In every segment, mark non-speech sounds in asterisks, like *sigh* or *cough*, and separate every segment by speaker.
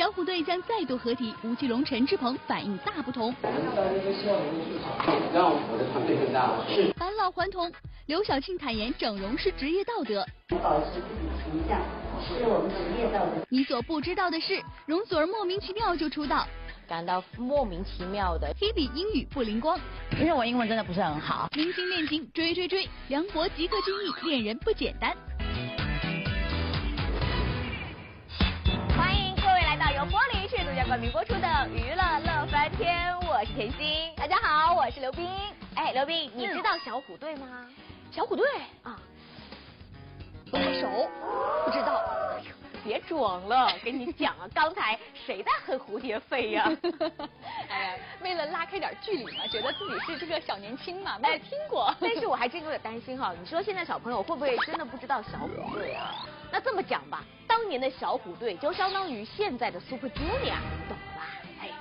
Speaker 1: 小虎队将再度合体，吴奇隆、陈志朋反应大不同。
Speaker 2: 让我的团队更大。是。
Speaker 1: 返老还童，刘晓庆坦言整容是职业道德。
Speaker 3: 保持自己形象是我们职业道德。
Speaker 1: 你所不知道的是，容祖儿莫名其妙就出道。
Speaker 4: 感到莫名其妙的。
Speaker 1: Hebe 英语不灵光，
Speaker 4: 因为我英文真的不是很好。
Speaker 1: 明星恋情追追追，梁博即刻惊异，恋人不简单。
Speaker 5: 播出的《娱乐乐翻天》，我是甜心。大家好，我是刘冰。哎，刘冰，你知道小虎队吗？
Speaker 1: 小虎队
Speaker 5: 啊，
Speaker 1: 不太熟，
Speaker 5: 不知道。别装了，跟你讲啊，*laughs* 刚才谁在和蝴蝶飞呀？
Speaker 1: 哎呀，为了拉开点距离嘛，觉得自己是这个小年轻嘛，没有听过。
Speaker 5: 但是我还真有点担心哈，你说现在小朋友会不会真的不知道小虎队啊？那这么讲吧，当年的小虎队就相当于现在的 Super Junior，懂？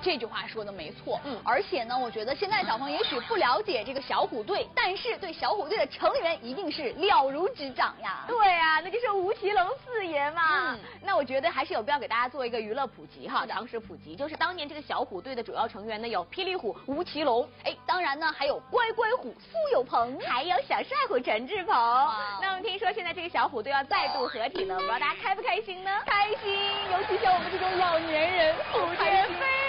Speaker 1: 这句话说的没错，嗯，而且呢，我觉得现在小朋友也许不了解这个小虎队，但是对小虎队的成员一定是了如指掌呀。
Speaker 5: 对啊，那就是吴奇隆四爷嘛。嗯，那我觉得还是有必要给大家做一个娱乐普及哈，常识普及，就是当年这个小虎队的主要成员呢有霹雳虎吴奇隆，哎，当然呢还有乖乖虎苏有朋，还有小帅虎陈志朋。那我们听说现在这个小虎队要再度合体了，不知道大家开不开心呢？
Speaker 1: 开心，尤其像我们这种老年人，
Speaker 5: 虎蝶飞。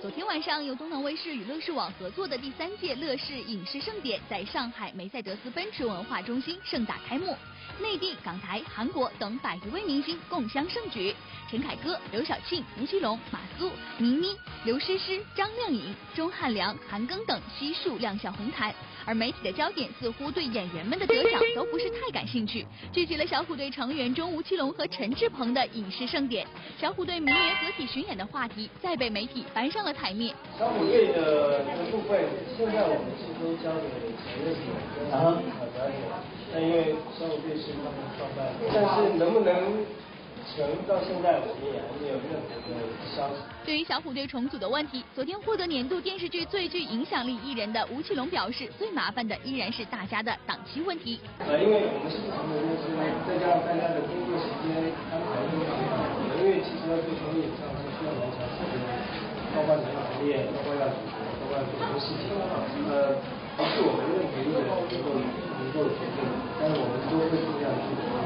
Speaker 1: 昨天晚上，由东南卫视与乐视网合作的第三届乐视影视盛典在上海梅赛德斯奔驰文化中心盛大开幕。内地、港台、韩国等百余位明星共襄盛举，陈凯歌、刘晓庆、吴奇隆、马苏、倪妮、刘诗诗、张靓颖、钟汉良、韩庚等悉数亮相红毯。而媒体的焦点似乎对演员们的得奖都不是太感兴趣，聚集了小虎队成员中吴奇隆和陈志朋的影视盛典。小虎队明年合体巡演的话题再被媒体搬上了台面。
Speaker 6: 小虎队的部分，现在我们是都交给陈乐总然后表演，但因为小虎队是他们创办，但是能不能？到现在我们也还没有任何的消息。
Speaker 1: 对于小虎队重组的问题，昨天获得年度电视剧最具影响力艺人的吴奇隆表示，最麻烦的依然是大家的档期问题。
Speaker 6: 呃，因为我们是不同的公司，再加上大家的工作时间安排都不一样，因为其实要做综艺上是需要蛮长时间，包括你要排练，包括要包括很多事情。呃，不是我们任何一个人能够能够决定，但是我们都会尽量去努力。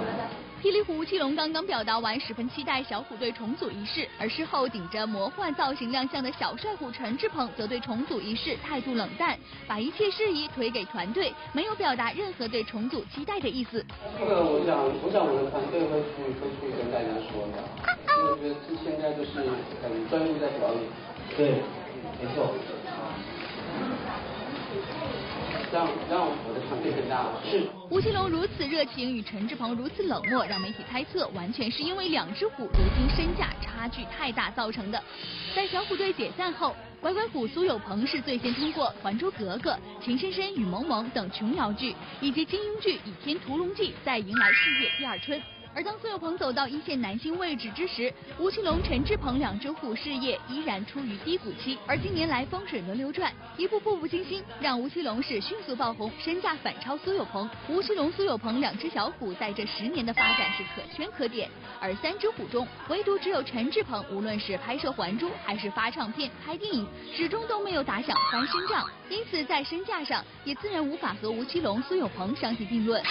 Speaker 1: 霹雳虎吴奇隆刚刚表达完十分期待小虎队重组仪式，而事后顶着魔幻造型亮相的小帅虎陈志朋则对重组仪式态度冷淡，把一切事宜推给团队，没有表达任何对重组期待的意思。
Speaker 2: 这个我想，我想我的团队会去会去跟大家说的，因为我觉得是现在就是很专注在表演。
Speaker 6: 对，没错。
Speaker 2: 让让我的团队更大。是。
Speaker 1: 吴奇隆如此热情，与陈志朋如此冷漠，让媒体猜测完全是因为两只虎如今身价差距太大造成的。在小虎队解散后，乖乖虎苏有朋是最先通过《还珠格格》《情深深雨蒙蒙》等琼瑶剧以及金庸剧《倚天屠龙记》再迎来事业第二春。而当苏有朋走到一线男星位置之时，吴奇隆、陈志朋两只虎事业依然处于低谷期。而近年来风水轮流转，一部《步步惊心》让吴奇隆是迅速爆红，身价反超苏有朋。吴奇隆、苏有朋两只小虎在这十年的发展是可圈可点。而三只虎中，唯独只有陈志朋，无论是拍摄《还珠》还是发唱片、拍电影，始终都没有打响翻身仗。因此在身价上，也自然无法和吴奇隆、苏有朋相提并论。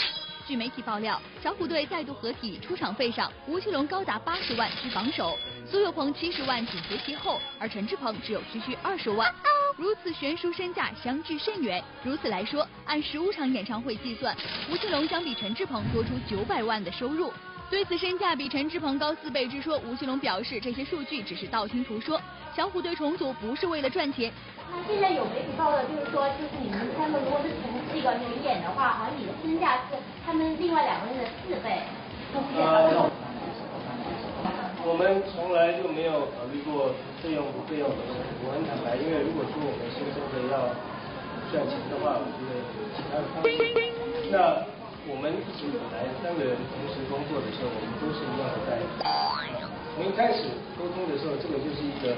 Speaker 1: 据媒体爆料，小虎队再度合体，出场费上，吴奇隆高达八十万居榜首，苏有朋七十万紧随其后，而陈志朋只有区区二十万，如此悬殊身价相距甚远。如此来说，按十五场演唱会计算，吴奇隆将比陈志朋多出九百万的收入。对此身价比陈志鹏高四倍之说，吴奇隆表示这些数据只是道听途说，小虎队重组不是为了赚钱。
Speaker 3: 那现在有媒体报道，就是说，就是你们三个如果是同这个巡演的话，好像你的身价是他们另外两个人的四倍。呃，
Speaker 6: 我们从来就没有考虑过费用不费用的问题。我很坦白，因为如果说我们是真的要赚钱的话，我觉得其他方式。那我们一直以来三个人同时工作的时候，我们都是一样的待遇。从一开始沟通的时候，这个就是一个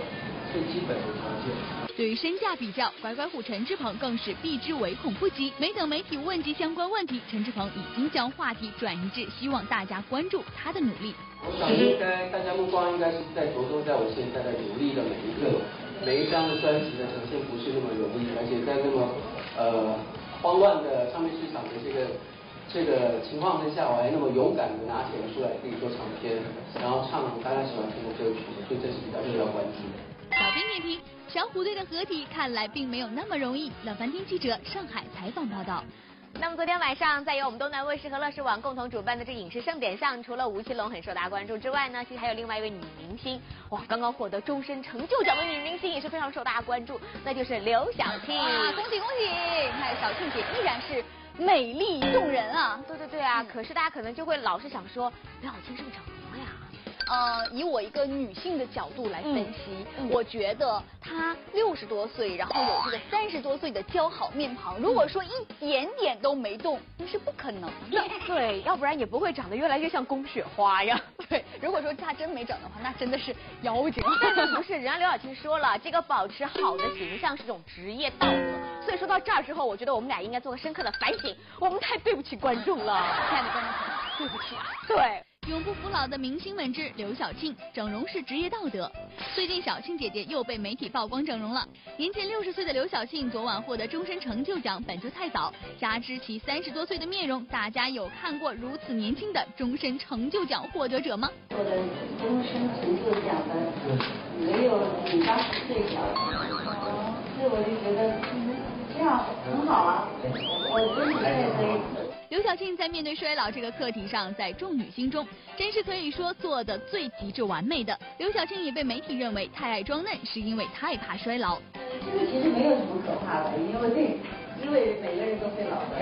Speaker 6: 最基本的条件。
Speaker 1: 对于身价比较，乖乖虎陈志鹏更是避之唯恐不及。没等媒体问及相关问题，陈志鹏已经将话题转移至希望大家关注他的努力。
Speaker 2: 我想应该大家目光应该是在着重在我现在的努力的每一个每一张的专辑的呈现不是那么容易，而且在那么呃慌乱的唱片市场的这个这个情况之下，我还那么勇敢的拿起了出来自己做唱片，然后唱大家喜欢听的歌曲，所以这是比较重要关注的。
Speaker 1: 小兵点评：小虎队的合体看来并没有那么容易。乐翻天记者上海采访报道。
Speaker 5: 那么昨天晚上，在由我们东南卫视和乐视网共同主办的这影视盛典上，除了吴奇隆很受大家关注之外呢，其实还有另外一位女明星，哇，刚刚获得终身成就奖的女明星也是非常受大家关注，那就是刘晓庆。
Speaker 1: 恭喜恭喜！看小庆姐依然是美丽动人啊。
Speaker 5: 对对对啊，可是大家可能就会老是想说，刘晓庆是不是整容了呀？
Speaker 1: 呃，以我一个女性的角度来分析，我觉得她六十多岁，然后有这个三十多岁的姣好面庞，如果说一点点都没动，那是不可能的。
Speaker 5: 对，要不然也不会长得越来越像宫雪花呀。*laughs*
Speaker 1: 对，如果说她真没整的话，那真的是妖精。*laughs*
Speaker 5: 不是，人家刘晓庆说了，这个保持好的形象是种职业道德。所以说到这儿之后，我觉得我们俩应该做个深刻的反省，我们太对不起观众了。
Speaker 1: 亲爱的观众朋友，对不起啊。
Speaker 5: 对。
Speaker 1: 永不服老的明星们之刘晓庆，整容是职业道德。最近晓庆姐姐又被媒体曝光整容了。年仅六十岁的刘晓庆昨晚获得终身成就奖，本就太早，加之其三十多岁的面容，大家有看过如此年轻的终身成就奖获得者吗？
Speaker 7: 获得终身成就奖的没有比八十岁小，所以我就觉得这样很好啊，我真的可以。
Speaker 1: 刘晓庆在面对衰老这个课题上，在众女心中，真是可以说做的最极致完美的。刘晓庆也被媒体认为太爱装嫩，是因为太怕衰老。
Speaker 7: 这个其实没有什么可怕的，因为因为每个人都会老的，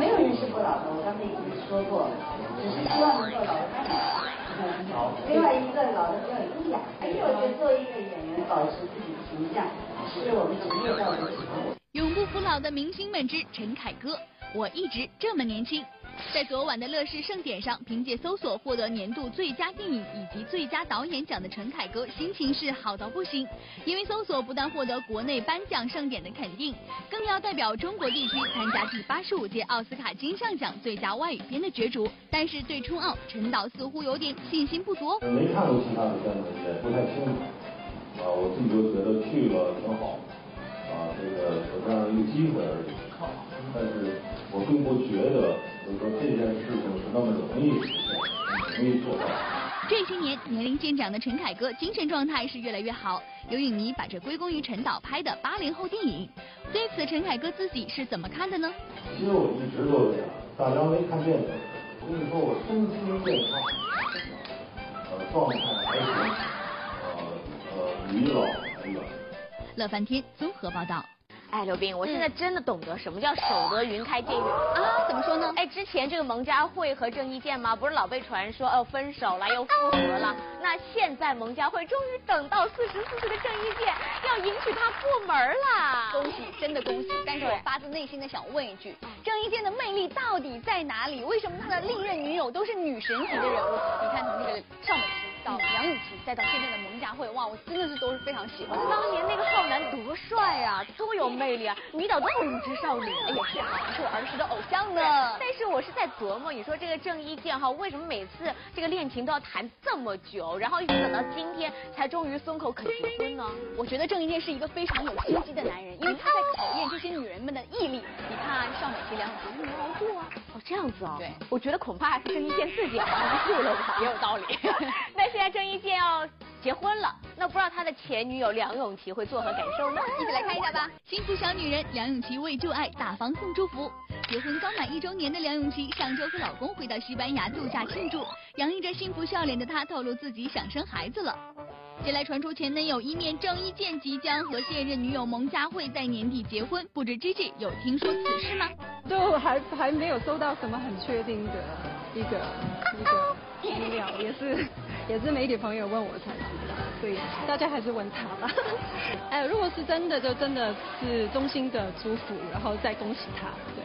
Speaker 7: 没有人是不老的。我刚才已经说过，只是希望能够老得更好。另外一个老的比较优雅。而且我觉得作为一个演员，保持自己的形象，是我们职业道德基本。
Speaker 1: 永不服老的明星们之陈凯歌。我一直这么年轻，在昨晚的乐视盛典上，凭借搜索获得年度最佳电影以及最佳导演奖的陈凯歌，心情是好到不行。因为搜索不但获得国内颁奖盛典的肯定，更要代表中国地区参加第八十五届奥斯卡金像奖最佳外语片的角逐。但是对冲奥，陈导似乎有点信心不足。
Speaker 8: 没看过其他的片子，也不太清楚。啊，我自己就觉得去了挺好。啊，这个有这样的一个机会而已。但是。我并不觉得，就是说这件事情是那么容易实现，容易做到。
Speaker 1: 这些年年龄渐长的陈凯歌，精神状态是越来越好。有影迷把这归功于陈导拍的八零后电影。对此，陈凯歌自己是怎么看的呢？
Speaker 8: 其实我一直都这样，大家没看电影，我跟你说，我身心健康，呃，状态还行，呃呃，离老还远。
Speaker 1: 乐翻天综合报道。
Speaker 5: 哎，刘冰，我现在真的懂得什么叫守得云开见月
Speaker 1: 啊？怎么说呢？
Speaker 5: 哎，之前这个蒙嘉慧和郑伊健吗？不是老被传说哦分手了又复合了？那现在蒙嘉慧终于等到四十四岁的郑伊健要迎娶她过门了，
Speaker 1: 恭喜，真的恭喜！但是我发自内心的想问一句，郑伊健的魅力到底在哪里？为什么他的历任女友都是女神级的人物？你看从这个邵美琪。到梁咏琪，再到现在的蒙嘉慧，哇，我真的是都是非常喜欢。
Speaker 5: 当年那个浩南多帅啊，多有魅力啊，迷倒多少无知少女。
Speaker 1: 哎呀，是啊，是我儿时的偶像呢。
Speaker 5: 但是我是在琢磨，你说这个郑伊健哈，为什么每次这个恋情都要谈这么久，然后一直等到今天才终于松口肯结婚呢？
Speaker 1: 我觉得郑伊健是一个非常有心机的男人，因为他在考验这些女人们的毅力。你看邵美琪、梁咏琪没有熬过啊？
Speaker 5: 哦，这样子啊？
Speaker 1: 对，
Speaker 5: 我觉得恐怕郑伊健自己熬不住了吧？*laughs*
Speaker 1: 也有道理。*laughs*
Speaker 5: 那。现在郑伊健要结婚了，那不知道他的前女友梁咏琪会作何感受呢？
Speaker 1: 一起来看一下吧。幸福小女人梁咏琪为旧爱大方送祝福。结婚刚满一周年的梁咏琪上周和老公回到西班牙度假庆祝，洋溢着幸福笑脸的她透露自己想生孩子了。近来传出前男友一面郑伊健即将和现任女友蒙嘉慧在年底结婚，不知 G G 有听说此事吗？
Speaker 9: 就还还没有收到什么很确定的一个一个资料，也是。也是媒体朋友问我才知道，所以大家还是问他吧。*laughs* 哎，如果是真的，就真的是衷心的祝福，然后再恭喜他。对。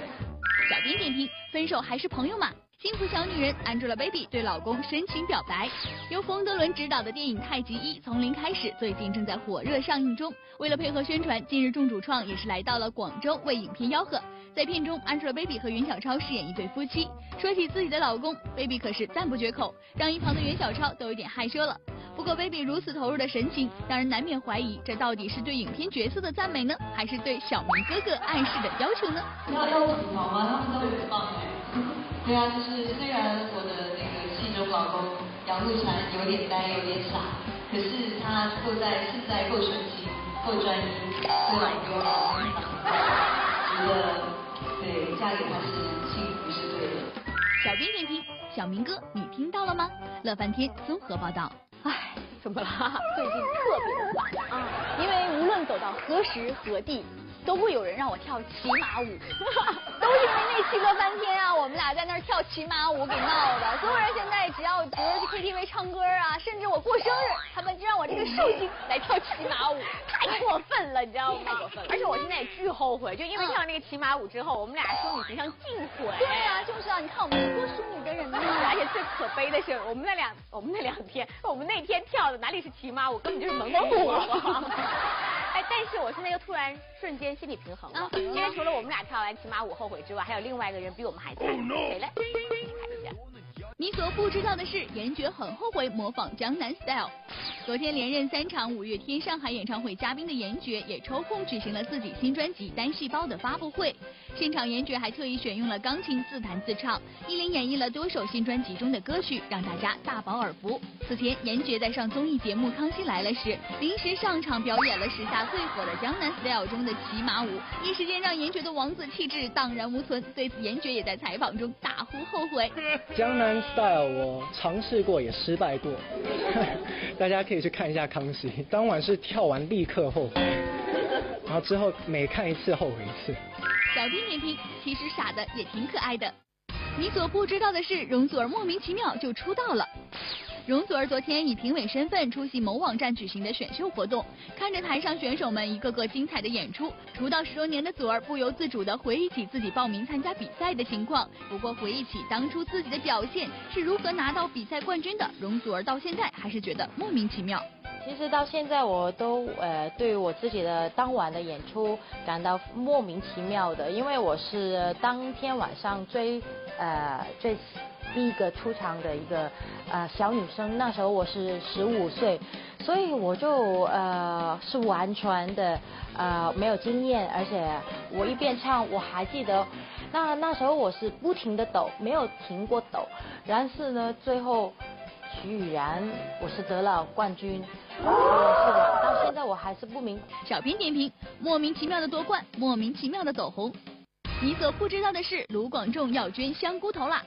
Speaker 1: 小编点评：分手还是朋友嘛？幸福小女人 Angelababy 对老公深情表白。由冯德伦执导的电影《太极一》从零开始，最近正在火热上映中。为了配合宣传，近日众主创也是来到了广州为影片吆喝。在片中，Angelababy 和袁小超饰演一对夫妻。说起自己的老公，Baby 可是赞不绝口，让一旁的袁小超都有点害羞了。不过，Baby 如此投入的神情，让人难免怀疑，这到底是对影片角色的赞美呢，还是对小明哥哥暗示的要求呢？
Speaker 10: 要要我好吗？他们都很棒哎。对啊，就是虽然我的那个戏中老公杨露禅有点呆，有点傻，可是他够在是在够纯情，够专一，对我给我好欣赏。觉得对嫁给他是幸福是对的。
Speaker 1: 小编点评：小明哥，你听到了吗？乐翻天综合报道。
Speaker 5: 唉，怎么了？最近特别的烦啊，因为无论走到何时何地。都会有人让我跳骑马舞，*laughs* 都因为那期乐翻天啊，我们俩在那儿跳骑马舞给闹的。所有人现在只要比如去 KTV 唱歌啊，甚至我过生日，他们就让我这个寿星来跳骑马舞，太过分了，你知道吗？太过分了。而且我现在也巨后悔，就因为跳那个骑马舞之后，我们俩淑女形象尽毁。对啊，就是啊，你看我们是多淑女的人呢。而且最可悲的是，我们那两我们那两天，我们那天跳的哪里是骑马舞，根本就是蒙古舞。*laughs* 哎，但是我现在又突然瞬间心理平衡了，因为除了我们俩跳完骑马舞后悔之外，还有另外一个人比我们还惨，谁嘞？看一下。
Speaker 1: 你所不知道的是，严爵很后悔模仿江南 style。昨天连任三场五月天上海演唱会嘉宾的严爵，也抽空举行了自己新专辑《单细胞》的发布会。现场严爵还特意选用了钢琴自弹自唱，一连演绎了多首新专辑中的歌曲，让大家大饱耳福。此前，严爵在上综艺节目《康熙来了》时，临时上场表演了时下最火的江南 style 中的骑马舞，一时间让严爵的王子气质荡然无存。对此，严爵也在采访中大呼后悔。*laughs*
Speaker 11: 江南 style 我尝试过，也失败过，*laughs* 大家可以。去看一下康熙，当晚是跳完立刻后悔，然后之后每看一次后悔一次。
Speaker 1: 小编点评：其实傻的也挺可爱的。你所不知道的是，容祖儿莫名其妙就出道了。容祖儿昨天以评委身份出席某网站举行的选秀活动，看着台上选手们一个个精彩的演出，出道十多年的祖儿不由自主地回忆起自己报名参加比赛的情况。不过回忆起当初自己的表现是如何拿到比赛冠军的，容祖儿到现在还是觉得莫名其妙。
Speaker 4: 其实到现在我都呃对我自己的当晚的演出感到莫名其妙的，因为我是当天晚上最呃最。第一个出场的一个呃小女生，那时候我是十五岁，所以我就呃是完全的呃没有经验，而且我一边唱我还记得，那那时候我是不停的抖，没有停过抖，但是呢最后徐雨然我是得了冠军，是的？到现在我还是不明。
Speaker 1: 小编点评：莫名其妙的夺冠，莫名其妙的走红。你所不知道的是，卢广仲要捐香菇头啦。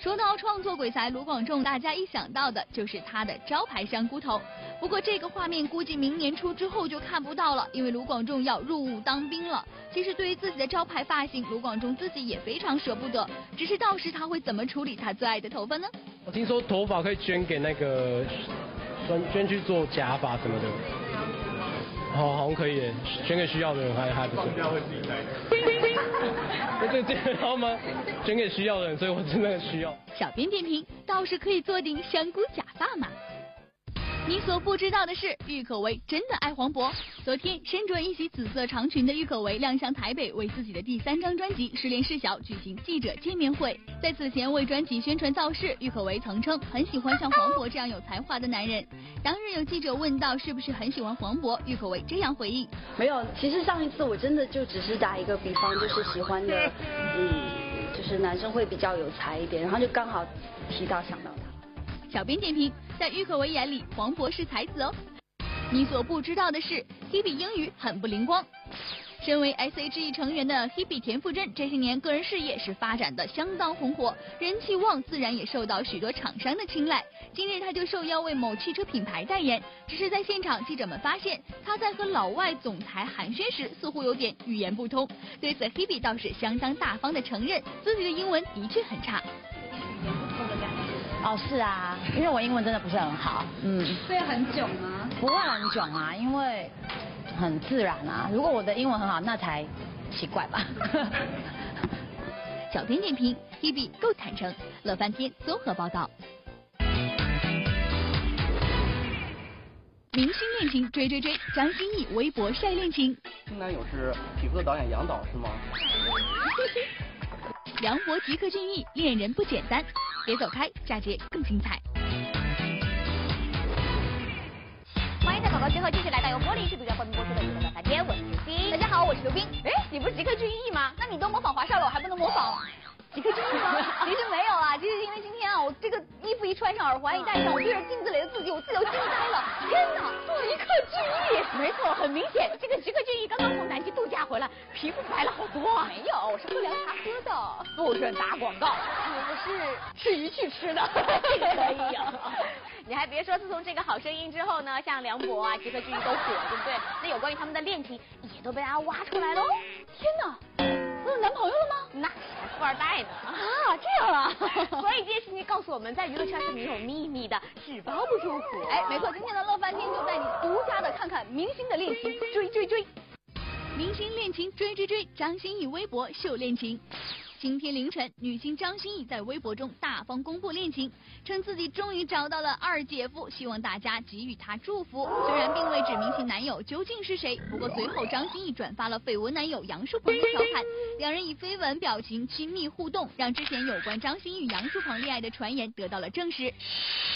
Speaker 1: 说到创作鬼才卢广仲，大家一想到的就是他的招牌香菇头。不过这个画面估计明年初之后就看不到了，因为卢广仲要入伍当兵了。其实对于自己的招牌发型，卢广仲自己也非常舍不得。只是到时他会怎么处理他最爱的头发呢？
Speaker 12: 我听说头发可以捐给那个捐捐去做假发什么的，好好像可以捐给需要的人，还还不错。会自己戴。那这这个好吗？捐给需要的人，所以我真的需要。
Speaker 1: 小编点评：倒是可以做顶香菇假发嘛。你所不知道的是，郁可唯真的爱黄渤。昨天身着一袭紫色长裙的郁可唯亮相台北，为自己的第三张专辑《失恋事小》举行记者见面会。在此前为专辑宣传造势，郁可唯曾称很喜欢像黄渤这样有才华的男人。当日有记者问到是不是很喜欢黄渤，郁可唯这样回应：
Speaker 13: 没有，其实上一次我真的就只是打一个比方，就是喜欢的，嗯，就是男生会比较有才一点，然后就刚好提到想到他。
Speaker 1: 小编点评：在郁可唯眼里，黄渤是才子哦。你所不知道的是，Hebe 英语很不灵光。身为 S.H.E 成员的 Hebe 田馥甄，这些年个人事业是发展的相当红火，人气旺，自然也受到许多厂商的青睐。今日他就受邀为某汽车品牌代言，只是在现场，记者们发现他在和老外总裁寒暄时，似乎有点语言不通。对此，Hebe 倒是相当大方的承认，自己的英文的确很差。
Speaker 4: 哦，是啊，因为我英文真的不是很好，
Speaker 9: 嗯。所以很囧吗？
Speaker 4: 不会很囧啊，因为很自然啊。如果我的英文很好，那才奇怪吧。*laughs*
Speaker 1: 小编点评，Hebe 够坦诚。乐翻天综合报道。明星恋情追追追，张歆艺微博晒恋情。
Speaker 14: 新男友是匹夫的导演杨导是吗？*laughs*
Speaker 1: 梁博吉克隽逸，恋人不简单。别走开，下节更精彩。
Speaker 5: 欢迎在广告之后继续来到由玻璃是独家冠名播出的《娱乐大天》，我是刘冰。大家好，我是刘冰。哎，你不是吉克隽逸吗？那你都模仿华少了，我还不能模仿？吉克隽逸吗？其实没有啊，其实因为今天啊，我这个衣服一穿上，耳环一戴上，我对着镜子里的自己，我自己都惊呆了。天哪，吉克隽逸！没错，很明显，这个吉克隽逸刚刚从南极度假回来，皮肤白了好多啊。没有，我是喝凉茶喝的。不准打广告，我是吃鱼去吃的。这 *laughs* 个可以啊。*laughs* 你还别说，自从这个好声音之后呢，像梁博啊、吉克隽逸都火，对不对？那有关于他们的恋情也都被大家挖出来喽。天哪，我有男朋友了吗？那还富二代呢。啊，这样啊。*laughs* *laughs* 所以这件事情告诉我们在娱乐圈是没有秘密的，纸包不住火。
Speaker 15: 哎，没错，今天的乐翻天就带你独家的看看明星的恋情，追追追。
Speaker 1: 明星恋情追追追，张歆艺微博秀恋情。今天凌晨，女星张歆艺在微博中大方公布恋情，称自己终于找到了二姐夫，希望大家给予她祝福。虽然并未指明其男友究竟是谁，不过随后张歆艺转发了绯闻男友杨树鹏的调侃，两人以绯闻表情亲密互动，让之前有关张歆艺杨树鹏恋爱的传言得到了证实。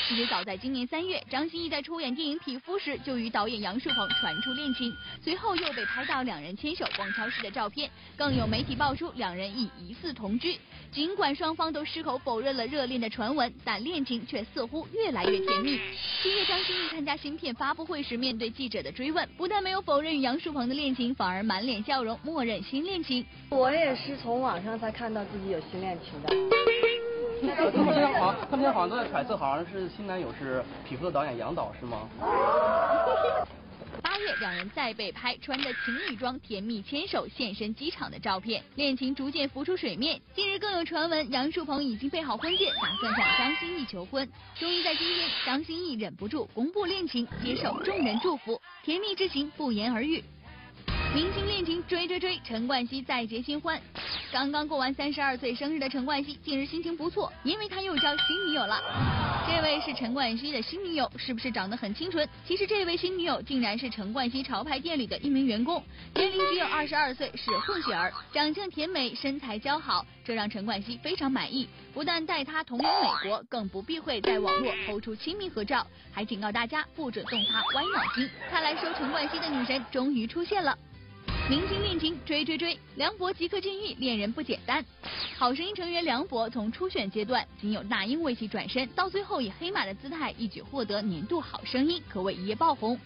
Speaker 1: 其实早在今年三月，张歆艺在出演电影《匹夫》时就与导演杨树鹏传出恋情，随后又被拍到两人牵手逛超市的照片，更有媒体爆出两人已疑似。同居，尽管双方都矢口否认了热恋的传闻，但恋情却似乎越来越甜蜜。七月，张歆艺参加新片发布会时，面对记者的追问，不但没有否认与杨树鹏的恋情，反而满脸笑容，默认新恋情。
Speaker 16: 我也是从网上才看到自己有新恋情的。
Speaker 14: 他们现在好像，他们现在好像都在揣测，好像是新男友是匹夫的导演杨导，是吗？*laughs*
Speaker 1: 八月，两人再被拍穿着情侣装甜蜜牵手现身机场的照片，恋情逐渐浮出水面。近日更有传闻，杨树鹏已经备好婚戒，打算向张歆艺求婚。终于在今天，张歆艺忍不住公布恋情，接受众人祝福，甜蜜之情不言而喻。明星恋情追追追，陈冠希再结新欢。刚刚过完三十二岁生日的陈冠希，近日心情不错，因为他又交新女友了。这位是陈冠希的新女友，是不是长得很清纯？其实这位新女友竟然是陈冠希潮牌店里的一名员工，年龄只有二十二岁，是混血儿，长相甜美，身材姣好，这让陈冠希非常满意。不但带她同游美国，更不避讳在网络抛出亲密合照，还警告大家不准动他歪脑筋。看来收陈冠希的女神终于出现了。明星恋情追追追，梁博即刻禁欲恋人不简单。好声音成员梁博从初选阶段仅有那英为其转身，到最后以黑马的姿态一举获得年度好声音，可谓一夜爆红。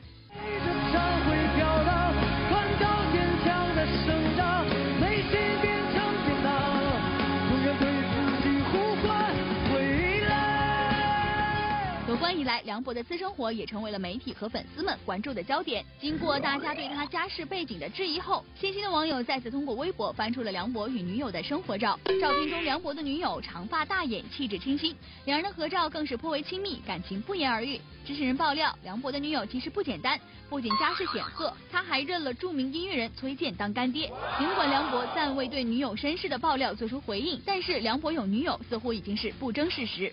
Speaker 1: 关以来，梁博的私生活也成为了媒体和粉丝们关注的焦点。经过大家对他家世背景的质疑后，细心的网友再次通过微博翻出了梁博与女友的生活照。照片中，梁博的女友长发大眼，气质清新，两人的合照更是颇为亲密，感情不言而喻。知情人爆料，梁博的女友其实不简单，不仅家世显赫，他还认了著名音乐人崔健当干爹。尽管梁博暂未对女友身世的爆料做出回应，但是梁博有女友似乎已经是不争事实。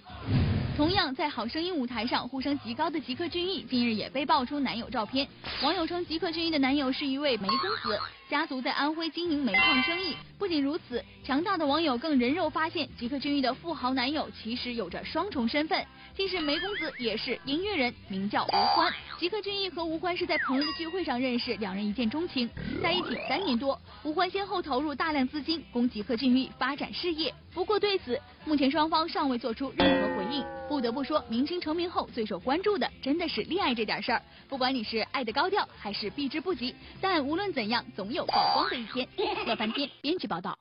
Speaker 1: 同样在好声音舞台上呼声极高的吉克隽逸，近日也被爆出男友照片。网友称吉克隽逸的男友是一位煤公子，家族在安徽经营煤矿生意。不仅如此，强大的网友更人肉发现，吉克隽逸的富豪男友其实有着双重身份，既是煤公子，也是音乐人，名叫吴欢。吉克隽逸和吴欢是在朋友的聚会上认识，两人一见钟情，在一起三年多。吴欢先后投入大量资金供吉克隽逸发展事业，不过对此，目前双方尚未做出任何回应。不得不说，明星成名后最受关注的真的是恋爱这点事儿。不管你是爱的高调还是避之不及，但无论怎样，总有曝光的一天。乐翻天编辑报道。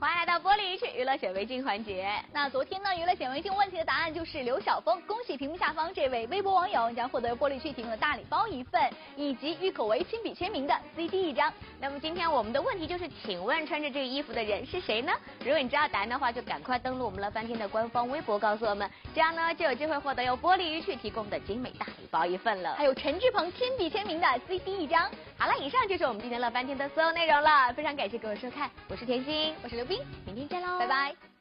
Speaker 5: 欢迎来到玻璃鱼趣娱乐显微镜环节。
Speaker 1: 那昨天呢，娱乐显微镜问题的答案就是刘晓峰，恭喜屏幕下方这位微博网友将获得玻璃趣提供的大礼包一份，以及郁可唯亲笔签名的 CD 一张。
Speaker 5: 那么今天我们的问题就是，请问穿着这个衣服的人是谁呢？如果你知道答案的话，就赶快登录我们乐翻天的官方微博告诉我们，这样呢就有机会获得由玻璃鱼趣提供的精美大礼包一份了，
Speaker 1: 还有陈志鹏亲笔签名的 CD 一张。
Speaker 5: 好了，以上就是我们今天乐翻天的所有内容了，非常感谢各位收看，我是甜心，
Speaker 1: 我是刘冰，
Speaker 5: 明天见喽，
Speaker 1: 拜拜。